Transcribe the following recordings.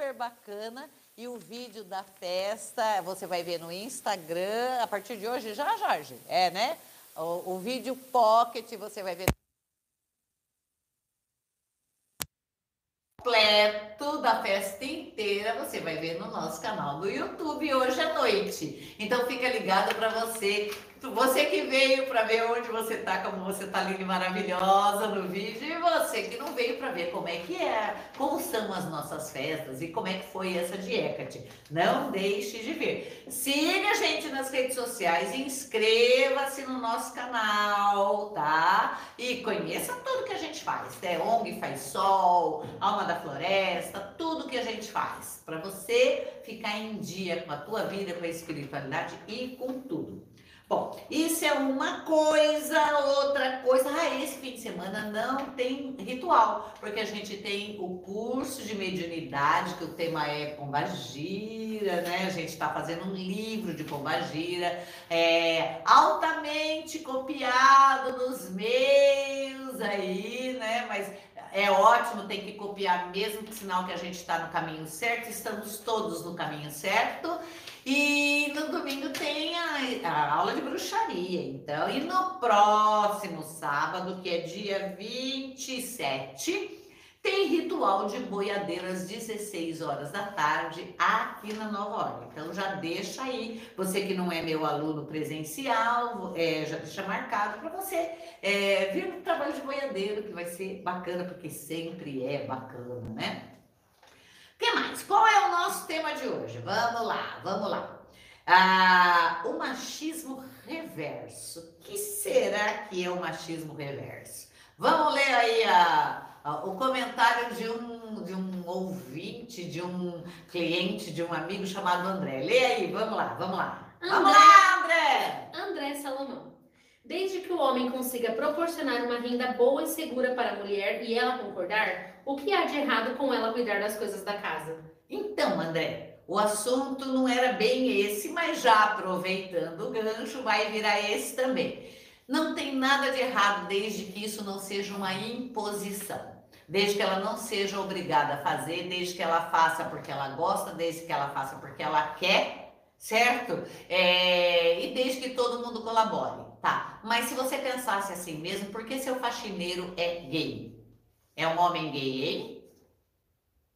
super bacana. E o vídeo da festa você vai ver no Instagram a partir de hoje, já, Jorge? É, né? O, o vídeo pocket você vai ver completo da festa inteira você vai ver no nosso canal do YouTube hoje à noite. Então fica ligado para você você que veio para ver onde você tá, como você tá linda e maravilhosa no vídeo, e você que não veio para ver como é que é, como são as nossas festas e como é que foi essa de Hecate. Não deixe de ver. Siga a gente nas redes sociais, inscreva-se no nosso canal, tá? E conheça tudo que a gente faz, né? ONG Faz Sol, Alma da Floresta, tudo que a gente faz, para você ficar em dia com a tua vida, com a espiritualidade e com tudo. Bom, isso é uma coisa, outra coisa. Ah, esse fim de semana não tem ritual, porque a gente tem o curso de mediunidade, que o tema é Pombagira, né? A gente está fazendo um livro de Pombagira, é, altamente copiado nos meios aí, né? Mas é ótimo, tem que copiar mesmo, sinal que a gente está no caminho certo, estamos todos no caminho certo. E no domingo tem a, a, aula de bruxaria, então. E no próximo sábado, que é dia 27, tem ritual de boiadeiro às 16 horas da tarde aqui na Nova Ordem. Então já deixa aí, você que não é meu aluno presencial, é, já deixa marcado para você é, vir no trabalho de boiadeiro, que vai ser bacana, porque sempre é bacana, né? Que mais? Qual é o nosso tema de hoje? Vamos lá, vamos lá. Ah, o machismo reverso. O que será que é o machismo reverso? Vamos ler aí a, a, o comentário de um, de um ouvinte, de um cliente, de um amigo chamado André. Lê aí, vamos lá, vamos lá. André, vamos lá, André! André Salomão. Desde que o homem consiga proporcionar uma renda boa e segura para a mulher e ela concordar, o que há de errado com ela cuidar das coisas da casa? Então, André, o assunto não era bem esse, mas já aproveitando o gancho, vai virar esse também. Não tem nada de errado desde que isso não seja uma imposição. Desde que ela não seja obrigada a fazer, desde que ela faça porque ela gosta, desde que ela faça porque ela quer, certo? É, e desde que todo mundo colabore. Tá, mas se você pensasse assim mesmo, por que seu faxineiro é gay? É um homem gay?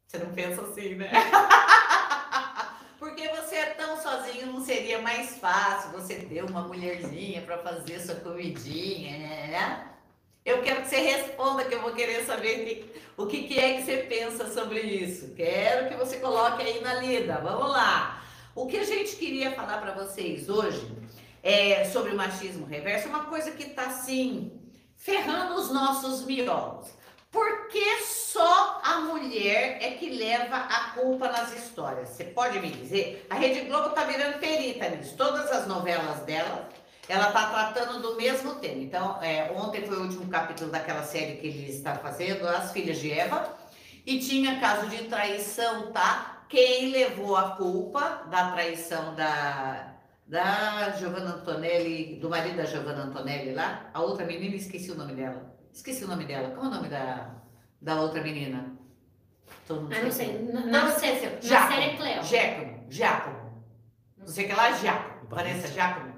Você não pensa assim, né? Porque você é tão sozinho, não seria mais fácil você ter uma mulherzinha para fazer sua comidinha, né? Eu quero que você responda, que eu vou querer saber o que, que é que você pensa sobre isso. Quero que você coloque aí na lida. Vamos lá. O que a gente queria falar para vocês hoje é, sobre o machismo reverso, é uma coisa que está assim, ferrando os nossos miolos. Por que só a mulher é que leva a culpa nas histórias? Você pode me dizer? A Rede Globo está virando perita nisso. Todas as novelas dela, ela está tratando do mesmo tema. Então, é, ontem foi o último capítulo daquela série que ele está fazendo, As Filhas de Eva, e tinha caso de traição, tá? Quem levou a culpa da traição da, da Giovanna Antonelli, do marido da Giovanna Antonelli lá, a outra menina, esqueci o nome dela. Esqueci o nome dela. Qual é o nome da, da outra menina? Todo mundo ah, não sei. Na, na, série, na série Cleo. Giacomo. Giacomo. Não sei o que lá, Giacomo. Vanessa Giacomo.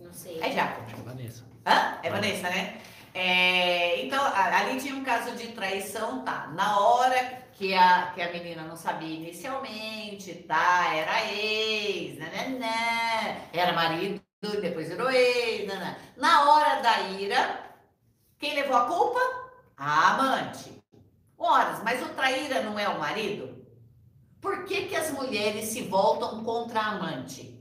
Não sei. É Giacomo. É Vanessa. Hã? É Vanessa, né? É, então, ali tinha um caso de traição, tá? Na hora que a, que a menina não sabia inicialmente, tá? Era ex, né, né, né, era marido, depois virou ex, né, né. Na hora da ira, quem levou a culpa? A amante. Horas, mas o traíra não é o marido? Por que, que as mulheres se voltam contra a amante?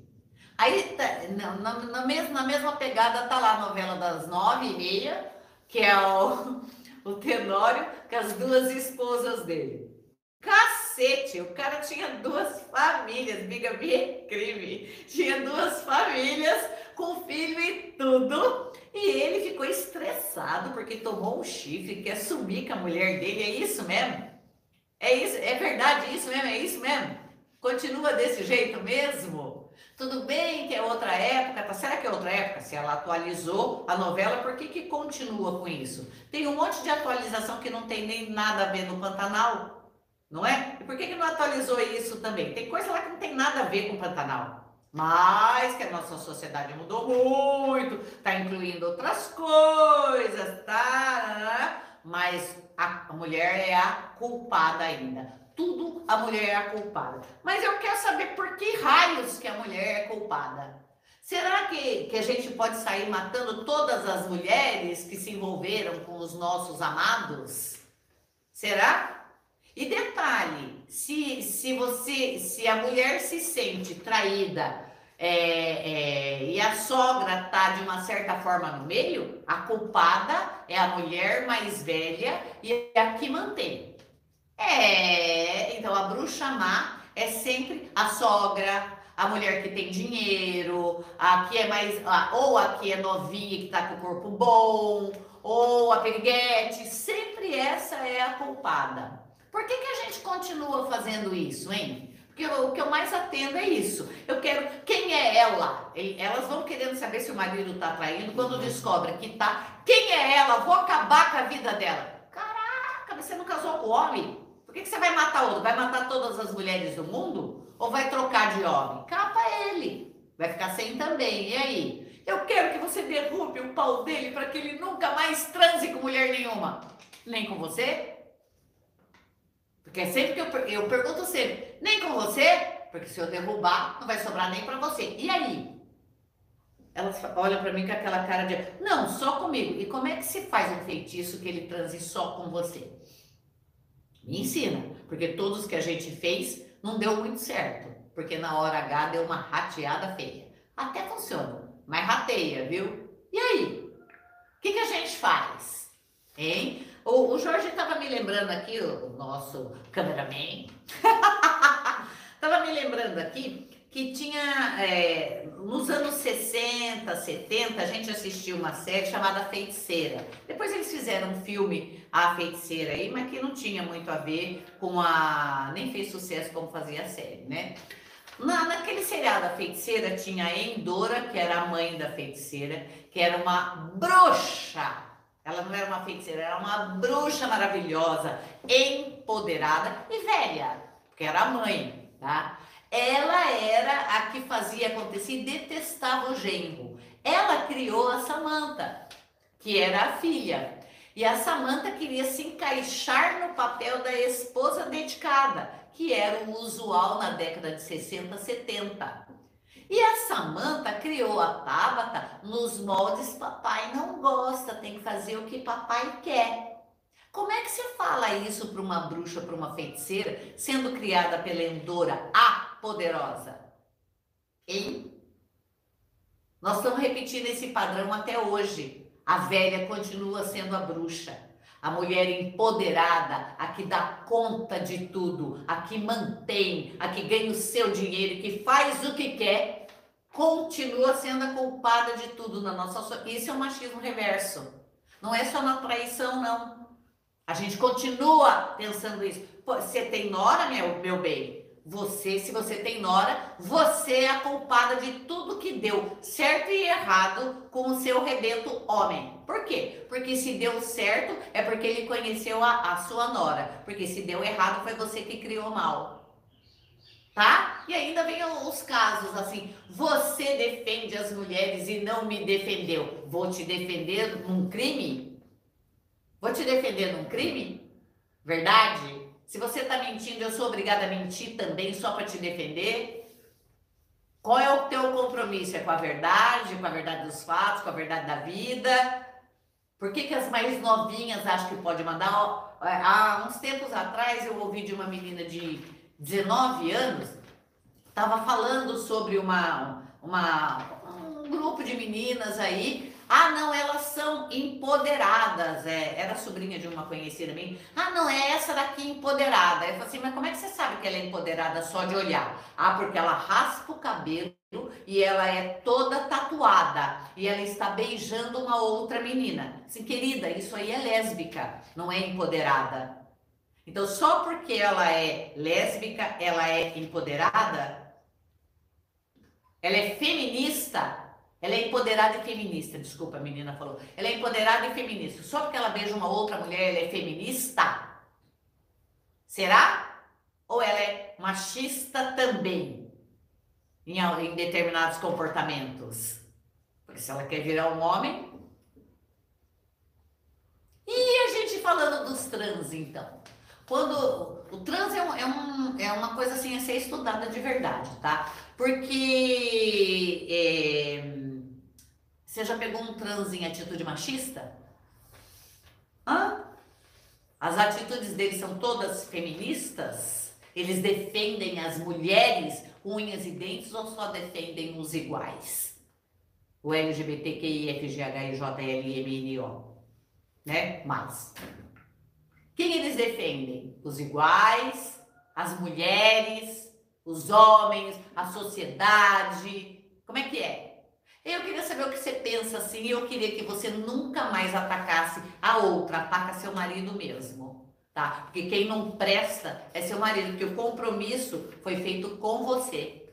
Aí, tá, na, na, na, mesma, na mesma pegada, tá lá a novela das nove e meia, que é o, o Tenório, com as duas esposas dele. Cacete, o cara tinha duas famílias, biga é crime. Tinha duas famílias com filho e tudo. E ficou estressado porque tomou um chifre, quer sumir com a mulher dele. É isso mesmo? É isso, é verdade isso mesmo? É isso mesmo? Continua desse jeito mesmo? Tudo bem que é outra época, tá? Será que é outra época? Se ela atualizou a novela, por que, que continua com isso? Tem um monte de atualização que não tem nem nada a ver no Pantanal. Não é? E por que, que não atualizou isso também? Tem coisa lá que não tem nada a ver com Pantanal. Mas que a nossa sociedade mudou muito, está incluindo outras coisas, tá? Mas a mulher é a culpada ainda. Tudo a mulher é a culpada. Mas eu quero saber por que raios que a mulher é culpada. Será que, que a gente pode sair matando todas as mulheres que se envolveram com os nossos amados? Será? E detalhe, se, se você, se a mulher se sente traída é, é, e a sogra tá de uma certa forma no meio, a culpada é a mulher mais velha e é a que mantém. É, então a bruxa má é sempre a sogra, a mulher que tem dinheiro, a que é mais. ou a que é novinha, que tá com o corpo bom, ou a periguete, sempre essa é a culpada. Por que, que a gente continua fazendo isso, hein? Porque o que eu mais atendo é isso. Eu quero. Quem é ela? Elas vão querendo saber se o marido tá traindo. Quando uhum. descobrem que tá. Quem é ela? Vou acabar com a vida dela. Caraca, você não casou com homem? Por que, que você vai matar outro? Vai matar todas as mulheres do mundo? Ou vai trocar de homem? Capa ele. Vai ficar sem também. E aí? Eu quero que você derrube o pau dele para que ele nunca mais transe com mulher nenhuma. Nem com você? Porque sempre que eu, eu pergunto sempre, nem com você? Porque se eu derrubar, não vai sobrar nem para você. E aí? Elas olham para mim com aquela cara de, não, só comigo. E como é que se faz um feitiço que ele transe só com você? Me ensina, porque todos que a gente fez não deu muito certo, porque na hora H deu uma rateada feia. Até funciona, mas rateia, viu? E aí? O que, que a gente faz? Hein? O, o Jorge estava me lembrando aqui, o, o nosso cameraman, estava me lembrando aqui que tinha, é, nos anos 60, 70, a gente assistiu uma série chamada Feiticeira. Depois eles fizeram um filme, A Feiticeira, aí, mas que não tinha muito a ver com a. nem fez sucesso como fazia a série, né? Na, naquele seriado A Feiticeira tinha a Endora, que era a mãe da feiticeira, que era uma bruxa. Ela não era uma feiticeira, era uma bruxa maravilhosa, empoderada e velha, porque era a mãe, tá? Ela era a que fazia acontecer e detestava o genro. Ela criou a Samanta, que era a filha. E a Samanta queria se encaixar no papel da esposa dedicada, que era o usual na década de 60, 70. E a Samanta criou a Tabata nos moldes papai não gosta, tem que fazer o que papai quer. Como é que você fala isso para uma bruxa, para uma feiticeira, sendo criada pela Endora, a poderosa? Hein? Nós estamos repetindo esse padrão até hoje. A velha continua sendo a bruxa. A mulher empoderada, a que dá conta de tudo, a que mantém, a que ganha o seu dinheiro, que faz o que quer, continua sendo a culpada de tudo na nossa sociedade. Isso é o machismo reverso. Não é só na traição, não. A gente continua pensando isso. Pô, você tem nora, meu, meu bem? Você, se você tem nora, você é a culpada de tudo que deu certo e errado com o seu rebento homem. Por quê? Porque se deu certo é porque ele conheceu a, a sua nora. Porque se deu errado foi você que criou mal. Tá? E ainda vem os casos assim: você defende as mulheres e não me defendeu. Vou te defender num crime? Vou te defender num crime? Verdade? Se você está mentindo, eu sou obrigada a mentir também só para te defender? Qual é o teu compromisso? É com a verdade, com a verdade dos fatos, com a verdade da vida? Por que, que as mais novinhas acham que pode mandar? É, há uns tempos atrás eu ouvi de uma menina de 19 anos, estava falando sobre uma, uma, um grupo de meninas aí ah, não, elas são empoderadas. É, era sobrinha de uma conhecida minha. Ah, não, é essa daqui empoderada. Eu falei assim, mas como é que você sabe que ela é empoderada só de olhar? Ah, porque ela raspa o cabelo e ela é toda tatuada. E ela está beijando uma outra menina. Assim, querida, isso aí é lésbica, não é empoderada. Então, só porque ela é lésbica, ela é empoderada? Ela é feminista? Ela é empoderada e feminista, desculpa, a menina falou. Ela é empoderada e feminista. Só porque ela beija uma outra mulher, ela é feminista? Será? machista também em, em determinados comportamentos. Porque se ela quer virar um homem. E a gente falando dos trans, então. Quando o trans é, um, é, um, é uma coisa assim a ser estudada de verdade, tá? Porque é, você já pegou um trans em atitude machista? Hã? As atitudes deles são todas feministas? Eles defendem as mulheres unhas e dentes ou só defendem os iguais? O LGBTQIFGHIJLMNO, né? Mas quem eles defendem? Os iguais, as mulheres, os homens, a sociedade. Como é que é? Eu queria saber o que você pensa assim, e eu queria que você nunca mais atacasse a outra, ataca seu marido mesmo, tá? Porque quem não presta é seu marido, porque o compromisso foi feito com você.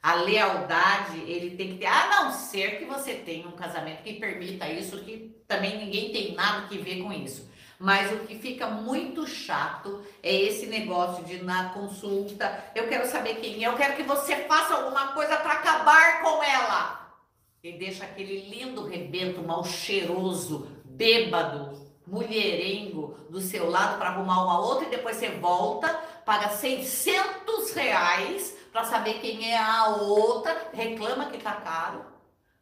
A lealdade, ele tem que ter, a não ser que você tenha um casamento que permita isso, que também ninguém tem nada que ver com isso. Mas o que fica muito chato é esse negócio de na consulta, eu quero saber quem é, eu quero que você faça alguma coisa para acabar com ela. E deixa aquele lindo rebento mal cheiroso, bêbado, mulherengo do seu lado para arrumar uma outra e depois você volta, paga 600 reais para saber quem é a outra, reclama que tá caro,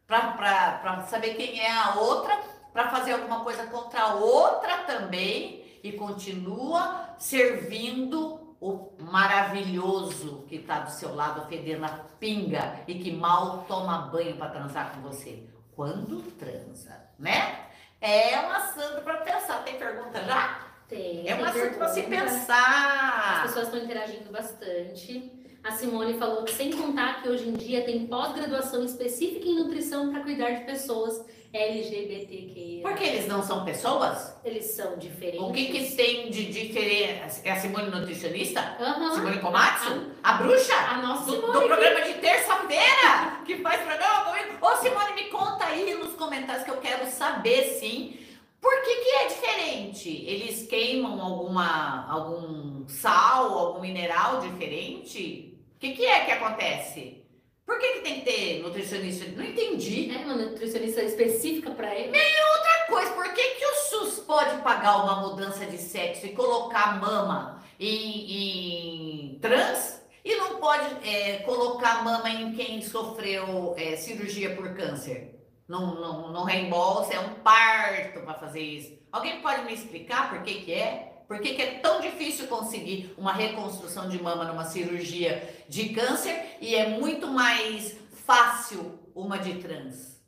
para saber quem é a outra para fazer alguma coisa contra a outra também e continua servindo o maravilhoso que está do seu lado fedendo a pinga e que mal toma banho para transar com você. Quando transa, né? É um assunto para pensar. Tem pergunta já? Tem. É um assunto para se pensar. As pessoas estão interagindo bastante. A Simone falou que sem contar que hoje em dia tem pós-graduação específica em nutrição para cuidar de pessoas LGBTQI. Porque eles não são pessoas? Eles são diferentes. O que que tem de diferença? É a Simone nutricionista? Uhum. Simone Komatsu? A, a, bruxa? A nossa do, Simone. Do programa de terça-feira? que faz programa comigo? Ô Simone, me conta aí nos comentários que eu quero saber, sim. Por que, que é diferente? Eles queimam alguma, algum sal, algum mineral diferente? O que, que é que acontece? Por que, que tem que ter nutricionista? Não entendi. É uma nutricionista específica para ele. Nem outra coisa, por que, que o SUS pode pagar uma mudança de sexo e colocar mama em, em trans e não pode é, colocar mama em quem sofreu é, cirurgia por câncer? Não, não, não reembolsa, é um parto para fazer isso. Alguém pode me explicar por que, que é? Por que, que, é tão difícil conseguir uma reconstrução de mama numa cirurgia de câncer e é muito mais fácil uma de trans?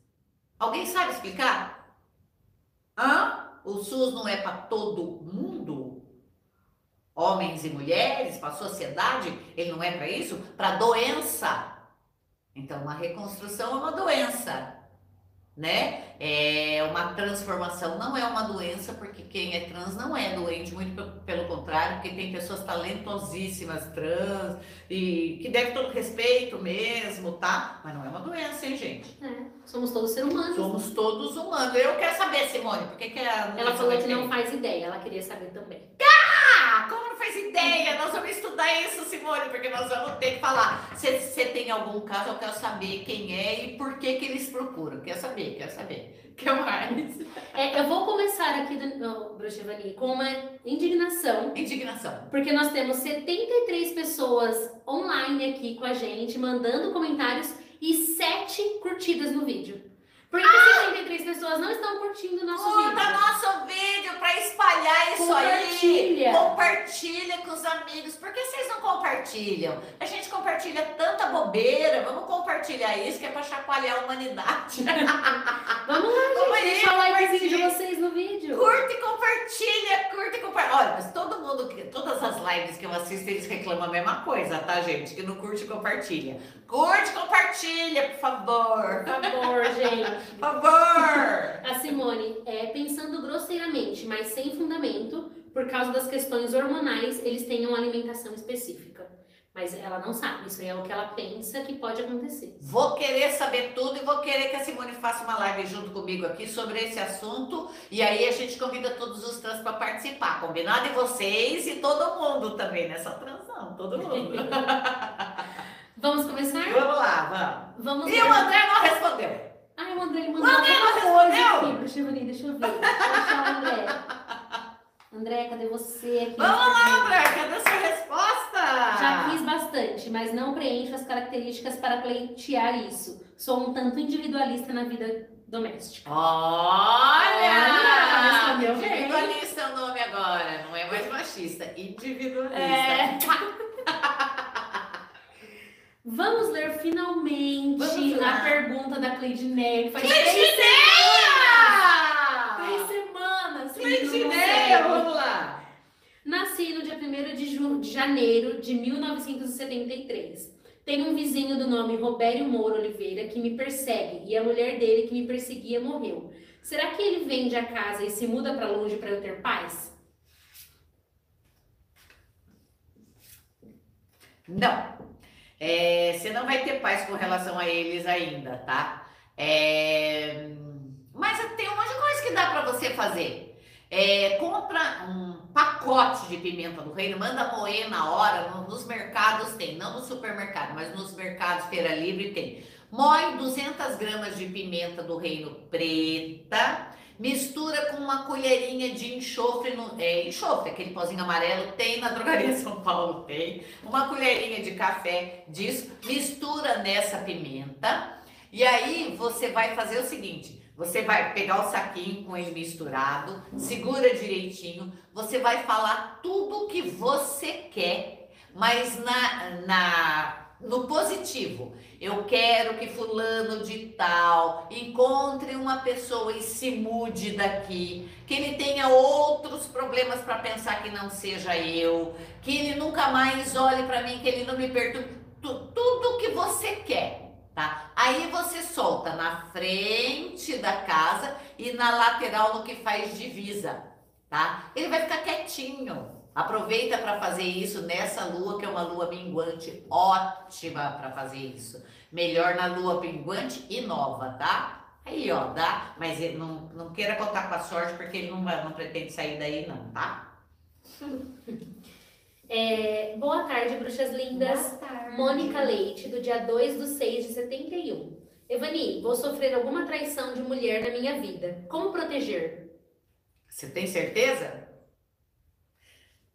Alguém sabe explicar? Hã? O SUS não é para todo mundo? Homens e mulheres, para a sociedade, ele não é para isso? Para doença. Então, uma reconstrução é uma doença né? É uma transformação, não é uma doença, porque quem é trans não é doente, muito pelo contrário, porque tem pessoas talentosíssimas trans e que deve todo respeito mesmo, tá? Mas não é uma doença, hein, gente? É, somos todos seres humanos. Somos todos humanos. Eu quero saber, Simone, por que, que a Ela falou que não faz ideia, ela queria saber também. Não faz ideia? Nós vamos estudar isso, Simone, porque nós vamos ter que falar. Se você tem algum caso, eu quero saber quem é e por que, que eles procuram. Quero saber, quero saber. que mais? É, eu vou começar aqui, do, Bruxevani, com uma indignação. Indignação. Porque nós temos 73 pessoas online aqui com a gente, mandando comentários e 7 curtidas no vídeo. Por que ah! 73 pessoas não estão curtindo o nosso Curta vídeo? nosso vídeo para espalhar isso Compartilha. aí. Compartilha com os amigos. Por que vocês não compartilham? A gente compartilha tanta bobeira. Vamos compartilhar isso que é para chacoalhar a humanidade. Vamos lá, gente. Vamos Deixa o likezinho de vocês no vídeo. Curta e compartilha, curta e compartilha. Olha, mas todo mundo, todas as lives que eu assisto, eles reclamam a mesma coisa, tá, gente? Que não curte e compartilha. Curte e compartilha, por favor. Por favor, gente. Por favor! A Simone, é, pensando grosseiramente, mas sem fundamento, por causa das questões hormonais, eles têm uma alimentação específica. Mas ela não sabe, isso é o que ela pensa que pode acontecer. Vou querer saber tudo e vou querer que a Simone faça uma live junto comigo aqui sobre esse assunto. E aí a gente convida todos os trans para participar, combinado? E vocês e todo mundo também nessa transação. não, todo mundo. Vamos começar? vamos lá, vamos. Vamos E o André não respondeu. Ai, o André ele mandou não alguma coisa respondeu? aqui. Deixa eu ver, deixa eu ver. Deixa eu achar o André. André, cadê você aqui? Vamos lá, André, cadê a sua resposta? Já fiz bastante, mas não preencho as características para pleitear isso. Sou um tanto individualista na vida doméstica. Olha! respondeu bem. Individualista é o nome agora, não é mais machista, individualista. É. Vamos ler finalmente Vamos a pergunta da três, Cleidineia! três semanas. Cleidineia, vamos lá. Nasci no dia 1 de, de janeiro de 1973. Tenho um vizinho do nome Robério Moura Oliveira que me persegue e a mulher dele que me perseguia morreu. Será que ele vende a casa e se muda para longe para eu ter paz? Não. É, você não vai ter paz com relação a eles ainda, tá? É, mas tem um monte de coisa que dá pra você fazer. É, compra um pacote de pimenta do reino, manda moer na hora, no- nos mercados tem, não no supermercado, mas nos mercados Feira Livre tem. Moe 200 gramas de pimenta do reino preta, mistura com uma colherinha de enxofre, no, é, enxofre, aquele pozinho amarelo, tem na drogaria São Paulo, tem. Uma colherinha de café disso, mistura nessa pimenta, e aí você vai fazer o seguinte: você vai pegar o saquinho com ele misturado, segura direitinho, você vai falar tudo que você quer, mas na, na no positivo. Eu quero que fulano de tal encontre uma pessoa e se mude daqui, que ele tenha outros problemas para pensar que não seja eu, que ele nunca mais olhe para mim, que ele não me perturbe, Tu- tudo que você quer, tá? Aí você solta na frente da casa e na lateral no que faz divisa, tá? Ele vai ficar quietinho. Aproveita para fazer isso nessa lua, que é uma lua minguante, ótima para fazer isso. Melhor na lua minguante e nova, tá? Aí, ó, dá, mas ele não, não queira contar com a sorte, porque ele não, vai, não pretende sair daí, não, tá? É, boa tarde, bruxas lindas. Mônica Leite, do dia 2 do 6 de 71. Evani, vou sofrer alguma traição de mulher na minha vida. Como proteger? Você tem certeza?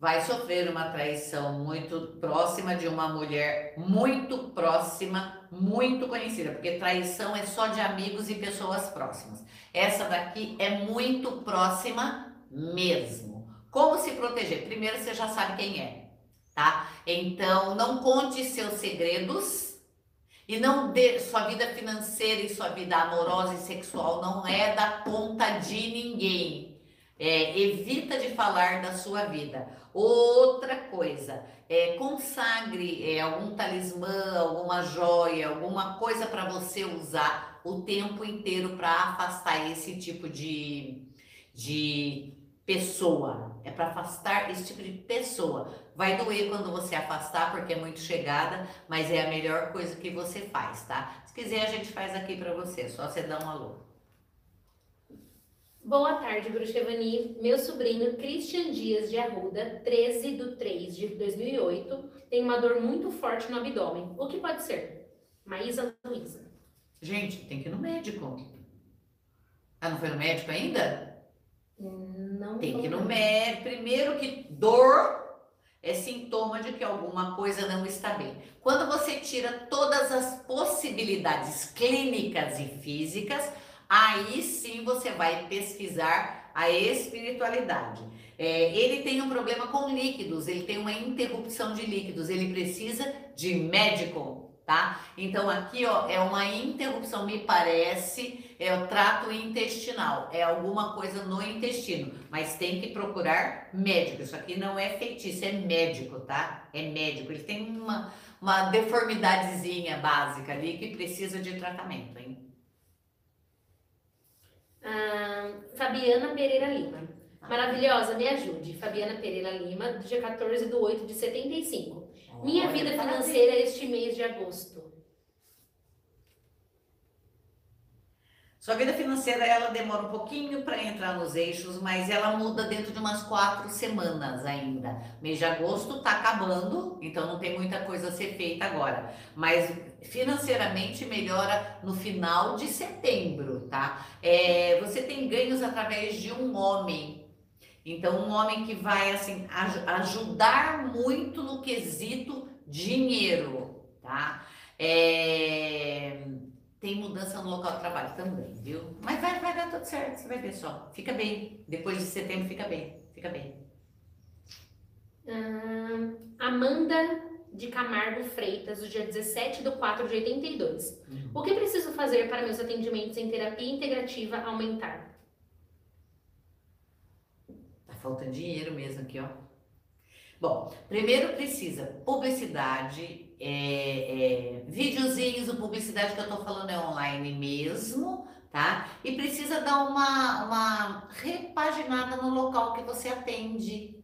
Vai sofrer uma traição muito próxima de uma mulher muito próxima, muito conhecida, porque traição é só de amigos e pessoas próximas. Essa daqui é muito próxima mesmo. Como se proteger? Primeiro você já sabe quem é, tá? Então não conte seus segredos e não dê sua vida financeira e sua vida amorosa e sexual não é da conta de ninguém. É, evita de falar da sua vida. Outra coisa, é, consagre é, algum talismã, alguma joia, alguma coisa para você usar o tempo inteiro para afastar esse tipo de, de pessoa. É para afastar esse tipo de pessoa. Vai doer quando você afastar, porque é muito chegada, mas é a melhor coisa que você faz, tá? Se quiser, a gente faz aqui para você, só você dá um alô. Boa tarde, Bruxa Evani. Meu sobrinho Christian Dias de Arruda, 13 de 3 de 2008, tem uma dor muito forte no abdômen. O que pode ser? Maísa Luísa. Gente, tem que ir no médico. Ah, não foi no médico ainda? Não Tem que ir no médico. Primeiro que dor é sintoma de que alguma coisa não está bem. Quando você tira todas as possibilidades clínicas e físicas, aí sim você vai pesquisar a espiritualidade. É, ele tem um problema com líquidos, ele tem uma interrupção de líquidos, ele precisa de médico, tá? Então aqui ó, é uma interrupção, me parece, é o trato intestinal, é alguma coisa no intestino, mas tem que procurar médico. Isso aqui não é feitiço, é médico, tá? É médico. Ele tem uma, uma deformidadezinha básica ali que precisa de tratamento, hein? Ah, Fabiana Pereira Lima. Maravilhosa, me ajude. Fabiana Pereira Lima, do dia 14 de 8 de 75. Minha Olha, vida parabéns. financeira este mês de agosto. Sua vida financeira ela demora um pouquinho para entrar nos eixos, mas ela muda dentro de umas quatro semanas ainda. Mês de agosto está acabando, então não tem muita coisa a ser feita agora. Mas financeiramente melhora no final de setembro, tá? É, você tem ganhos através de um homem. Então, um homem que vai assim ajudar muito no quesito dinheiro, tá? É tem mudança no local de trabalho também, viu? Mas vai, vai dar tudo certo, você vai ver só. Fica bem. Depois de setembro, fica bem. Fica bem. Amanda de Camargo Freitas, do dia 17 de 4 de 82. Uhum. O que preciso fazer para meus atendimentos em terapia integrativa aumentar? Tá faltando dinheiro mesmo aqui, ó. Bom, primeiro precisa publicidade, é, é, videozinhos, o publicidade que eu tô falando é online mesmo, tá? E precisa dar uma, uma repaginada no local que você atende.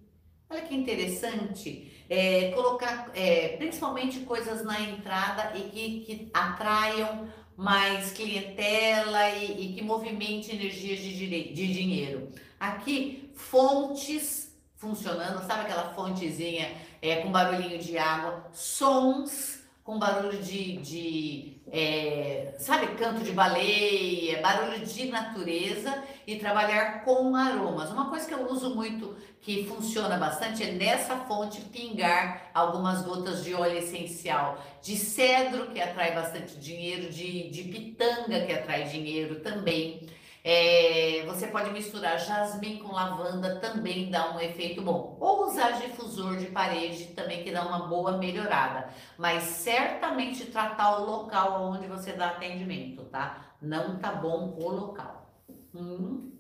Olha que interessante, é, colocar é, principalmente coisas na entrada e que, que atraiam mais clientela e, e que movimente energias de, de dinheiro. Aqui, fontes funcionando, sabe aquela fontezinha é, com barulhinho de água, sons com barulho de, de é, sabe, canto de baleia, barulho de natureza e trabalhar com aromas. Uma coisa que eu uso muito, que funciona bastante, é nessa fonte pingar algumas gotas de óleo essencial, de cedro, que atrai bastante dinheiro, de, de pitanga, que atrai dinheiro também. É, você pode misturar jasmim com lavanda, também dá um efeito bom. Ou usar difusor de parede também, que dá uma boa melhorada. Mas certamente tratar o local onde você dá atendimento, tá? Não tá bom o local. Hum.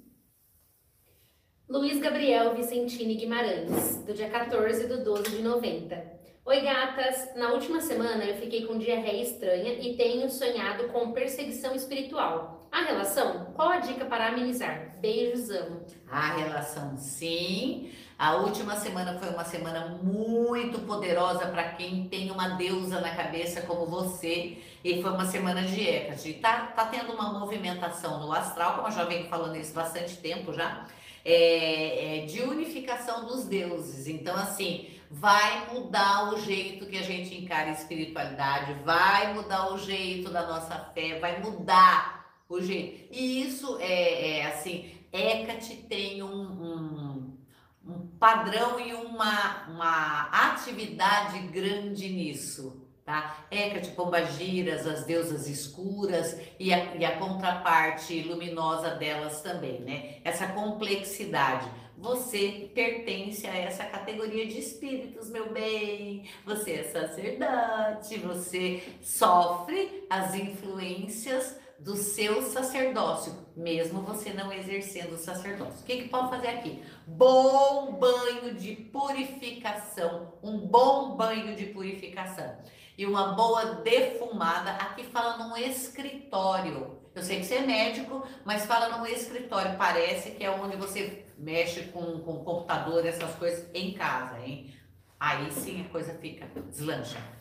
Luiz Gabriel Vicentini Guimarães, do dia 14 do 12 de 90. Oi, gatas! Na última semana eu fiquei com diarreia estranha e tenho sonhado com perseguição espiritual. A relação? Qual a dica para amenizar? Beijos, amo. A relação, sim. A última semana foi uma semana muito poderosa para quem tem uma deusa na cabeça como você. E foi uma semana de Hecate. Tá, tá tendo uma movimentação no astral, como eu já venho falando isso bastante tempo já, é, é, de unificação dos deuses. Então, assim, vai mudar o jeito que a gente encara a espiritualidade, vai mudar o jeito da nossa fé, vai mudar o. E isso é, é assim, Hecate tem um, um, um, padrão e uma, uma atividade grande nisso. Tá? Hecate, Pombagiras, as deusas escuras e a, e a contraparte luminosa delas também, né? Essa complexidade. Você pertence a essa categoria de espíritos, meu bem. Você é sacerdote, você sofre as influências do seu sacerdócio, mesmo você não exercendo o sacerdócio. O que, que pode fazer aqui? Bom banho de purificação, um bom banho de purificação e uma boa defumada. Aqui fala num escritório. Eu sei que você é médico, mas fala num escritório. Parece que é onde você mexe com, com computador, essas coisas em casa, hein? Aí sim a coisa fica deslancha.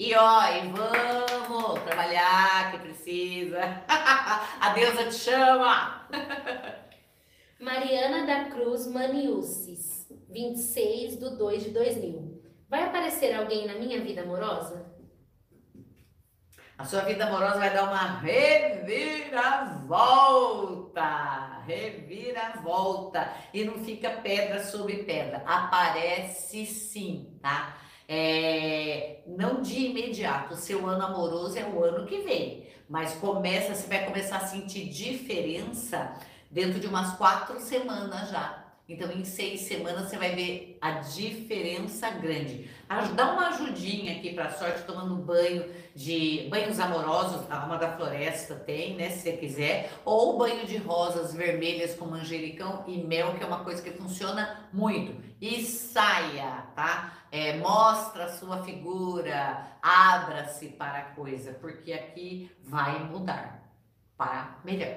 E ó, e vamos trabalhar que precisa. A deusa te chama. Mariana da Cruz Maniusis, 26 de 2 de 2000. Vai aparecer alguém na minha vida amorosa? A sua vida amorosa vai dar uma reviravolta. Reviravolta. E não fica pedra sobre pedra. Aparece sim, tá? É, não de imediato, o seu ano amoroso é o ano que vem, mas começa, você vai começar a sentir diferença dentro de umas quatro semanas já. Então, em seis semanas, você vai ver a diferença grande. Dá uma ajudinha aqui para sorte, tomando banho de banhos amorosos, a alma da floresta tem, né? Se você quiser, ou banho de rosas vermelhas com manjericão e mel, que é uma coisa que funciona muito. E saia, tá? É, mostra a sua figura, abra-se para a coisa, porque aqui vai mudar para melhor.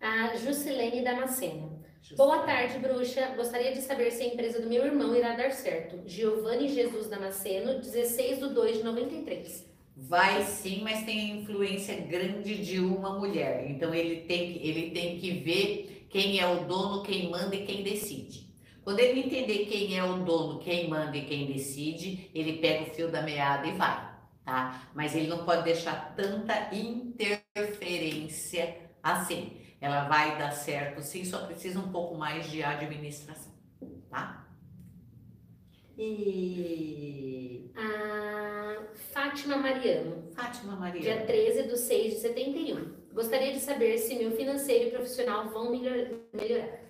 A Juscelene Damasceno. Boa tarde, bruxa. Gostaria de saber se a empresa do meu irmão irá dar certo. Giovanni Jesus Damasceno, 16 de 2 de 93. Vai sim, mas tem a influência grande de uma mulher. Então ele tem, ele tem que ver quem é o dono, quem manda e quem decide. Quando ele entender quem é o dono, quem manda e quem decide, ele pega o fio da meada e vai, tá? Mas ele não pode deixar tanta interferência assim. Ela vai dar certo sim, só precisa um pouco mais de administração, tá? E a Fátima Mariano. Fátima Mariano. Dia 13 de 6 de 71. Gostaria de saber se meu financeiro e profissional vão melhorar.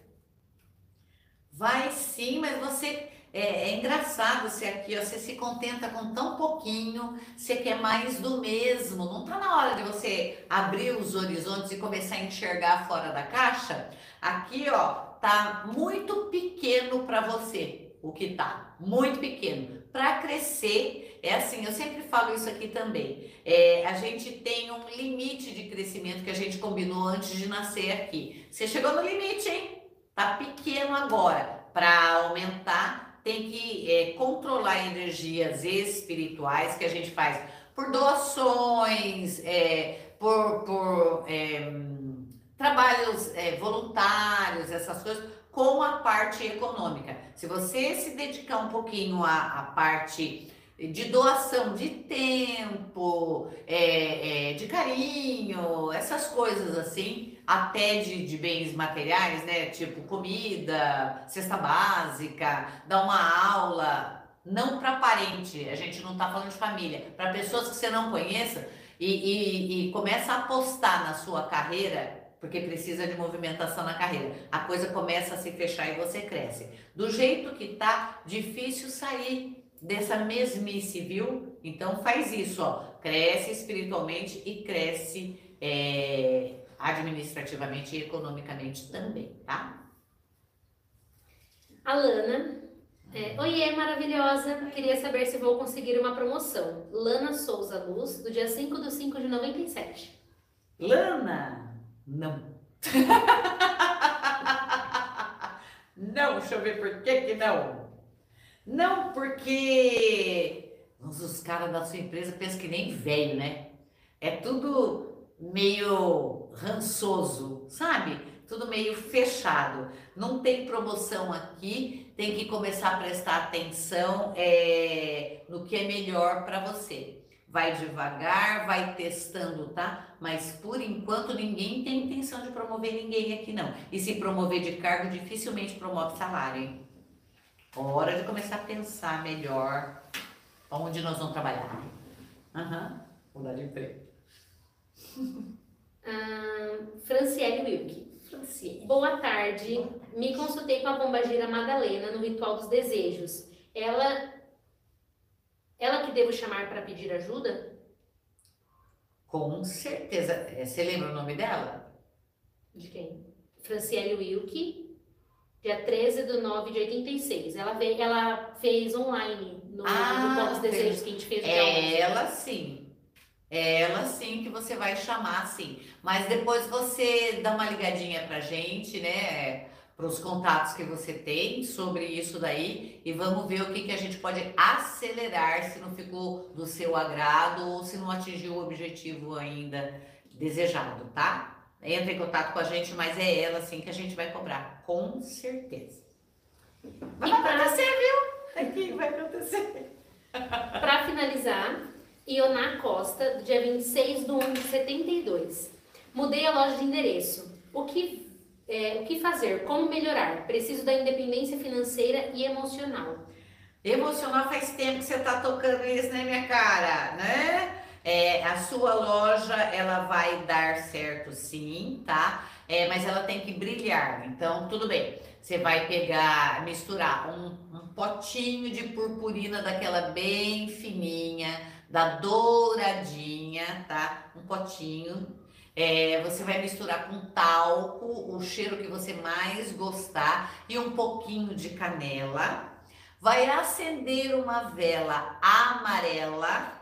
Vai sim, mas você é, é, engraçado você aqui, ó, você se contenta com tão pouquinho, você quer mais do mesmo. Não tá na hora de você abrir os horizontes e começar a enxergar fora da caixa? Aqui, ó, tá muito pequeno para você o que tá muito pequeno. Para crescer, é assim, eu sempre falo isso aqui também. É, a gente tem um limite de crescimento que a gente combinou antes de nascer aqui. Você chegou no limite, hein? Tá pequeno agora. Para aumentar, tem que é, controlar energias espirituais que a gente faz por doações, é, por, por é, trabalhos é, voluntários, essas coisas com a parte econômica. Se você se dedicar um pouquinho à, à parte de doação de tempo, é, é, de carinho, essas coisas assim, até de, de, bens materiais, né? Tipo comida, cesta básica, dar uma aula, não para parente, a gente não tá falando de família, para pessoas que você não conheça e, e, e começa a apostar na sua carreira porque precisa de movimentação na carreira. A coisa começa a se fechar e você cresce. Do jeito que tá, difícil sair dessa mesmice, viu? Então faz isso, ó. Cresce espiritualmente e cresce é, administrativamente e economicamente também, tá? Alana. É, Oiê, maravilhosa! Queria saber se vou conseguir uma promoção. Lana Souza Luz, do dia 5 do 5 de 97. Lana! Não. não, deixa eu ver por que que não. Não, porque os caras da sua empresa pensam que nem velho, né? É tudo meio rançoso, sabe? Tudo meio fechado. Não tem promoção aqui, tem que começar a prestar atenção é, no que é melhor para você vai devagar, vai testando, tá? Mas por enquanto ninguém tem intenção de promover ninguém aqui não. E se promover de cargo, dificilmente promove salário, hein? Hora de começar a pensar melhor onde nós vamos trabalhar. Aham, uhum. mudar de emprego. Franciele Wilke. Franciele. Boa tarde. Me consultei com a bombagira Madalena no Ritual dos Desejos. Ela ela que devo chamar para pedir ajuda? Com certeza. É, você lembra o nome dela? De quem? Franciele Wilke, dia 13 de 9 de 86. Ela, veio, ela fez online no, ah, no dos Desejos que a gente fez. É ela sim. É ela sim que você vai chamar sim. Mas depois você dá uma ligadinha pra gente, né? para os contatos que você tem sobre isso daí e vamos ver o que, que a gente pode acelerar se não ficou do seu agrado ou se não atingiu o objetivo ainda desejado, tá? Entra em contato com a gente, mas é ela assim que a gente vai cobrar, com certeza. Vai acontecer, viu? Aqui vai acontecer. Para finalizar, Ioná Costa, dia 26 de 1 de 72. Mudei a loja de endereço. O que é, o que fazer? Como melhorar? Preciso da independência financeira e emocional. Emocional faz tempo que você está tocando isso na minha cara, né? É, a sua loja ela vai dar certo sim, tá? É, mas ela tem que brilhar. Então, tudo bem. Você vai pegar, misturar um, um potinho de purpurina daquela bem fininha, da douradinha, tá? Um potinho é, você vai misturar com talco, o cheiro que você mais gostar e um pouquinho de canela. Vai acender uma vela amarela,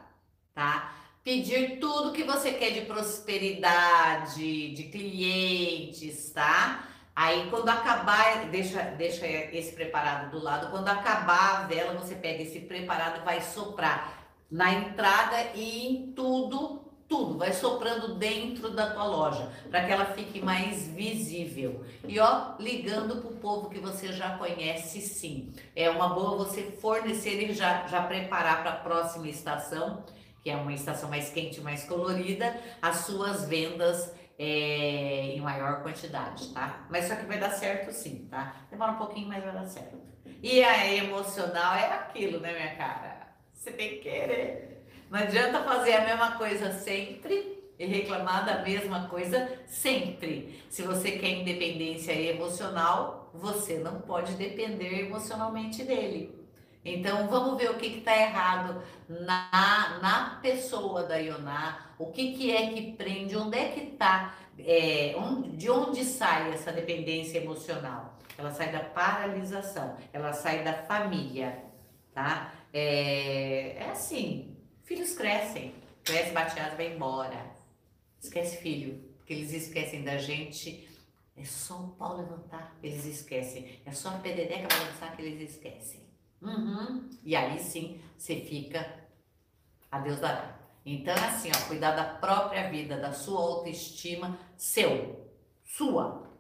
tá? Pedir tudo que você quer de prosperidade, de clientes, tá? Aí quando acabar, deixa, deixa esse preparado do lado, quando acabar a vela, você pega esse preparado e vai soprar na entrada e em tudo tudo, vai soprando dentro da tua loja, para que ela fique mais visível. E ó, ligando para o povo que você já conhece, sim. É uma boa você fornecer e já, já preparar para a próxima estação, que é uma estação mais quente, mais colorida, as suas vendas é, em maior quantidade, tá? Mas só que vai dar certo sim, tá? Demora um pouquinho, mas vai dar certo. E a emocional é aquilo, né, minha cara? Você tem que querer. Não adianta fazer a mesma coisa sempre e reclamar da mesma coisa sempre. Se você quer independência emocional, você não pode depender emocionalmente dele. Então vamos ver o que está errado na, na pessoa da Ioná, o que, que é que prende, onde é que está, é, de onde sai essa dependência emocional? Ela sai da paralisação, ela sai da família, tá? É, é assim, Filhos crescem, cresce, bate asa, vai embora. Esquece filho, porque eles esquecem da gente. É só o pau levantar, eles esquecem. É só a perereca balançar que eles esquecem. Uhum. E aí sim, você fica a Deus dará. Então é assim, ó, cuidar da própria vida, da sua autoestima, seu, sua.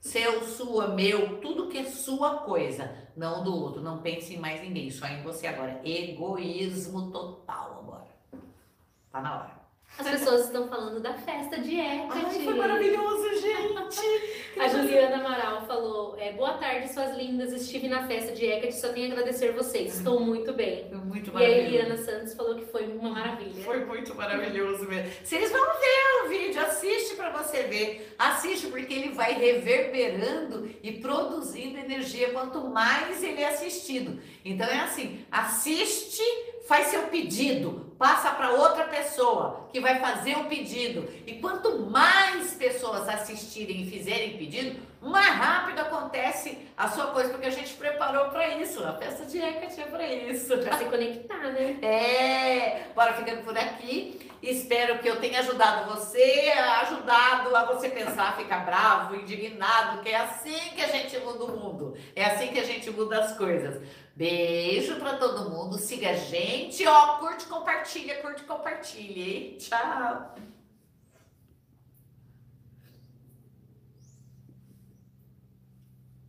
Seu, sua, meu, tudo que é sua coisa, não do outro. Não pense em mais ninguém, só em você agora. Egoísmo total agora. Tá na hora. As pessoas estão falando da festa de Hecate. Ai, foi maravilhoso, gente! a Juliana Amaral falou: é, Boa tarde, suas lindas. Estive na festa de Hecate, só tenho a agradecer vocês. Estou muito bem. Foi muito E a. Eliana Santos falou que foi uma maravilha. Foi muito maravilhoso mesmo. Vocês vão ver o vídeo, assiste para você ver. Assiste porque ele vai reverberando e produzindo energia quanto mais ele é assistido. Então é assim, assiste, faz seu pedido, passa para outra pessoa que vai fazer o pedido. E quanto mais pessoas assistirem e fizerem pedido, mais rápido acontece a sua coisa, porque a gente preparou para isso. A festa de Hecate é para isso. Pra se conectar, né? É, bora ficando por aqui. Espero que eu tenha ajudado você, ajudado a você pensar, ficar bravo, indignado, que é assim que a gente muda o mundo. É assim que a gente muda as coisas. Beijo pra todo mundo, siga a gente, ó, curte, compartilha, curte, compartilha, hein? Tchau.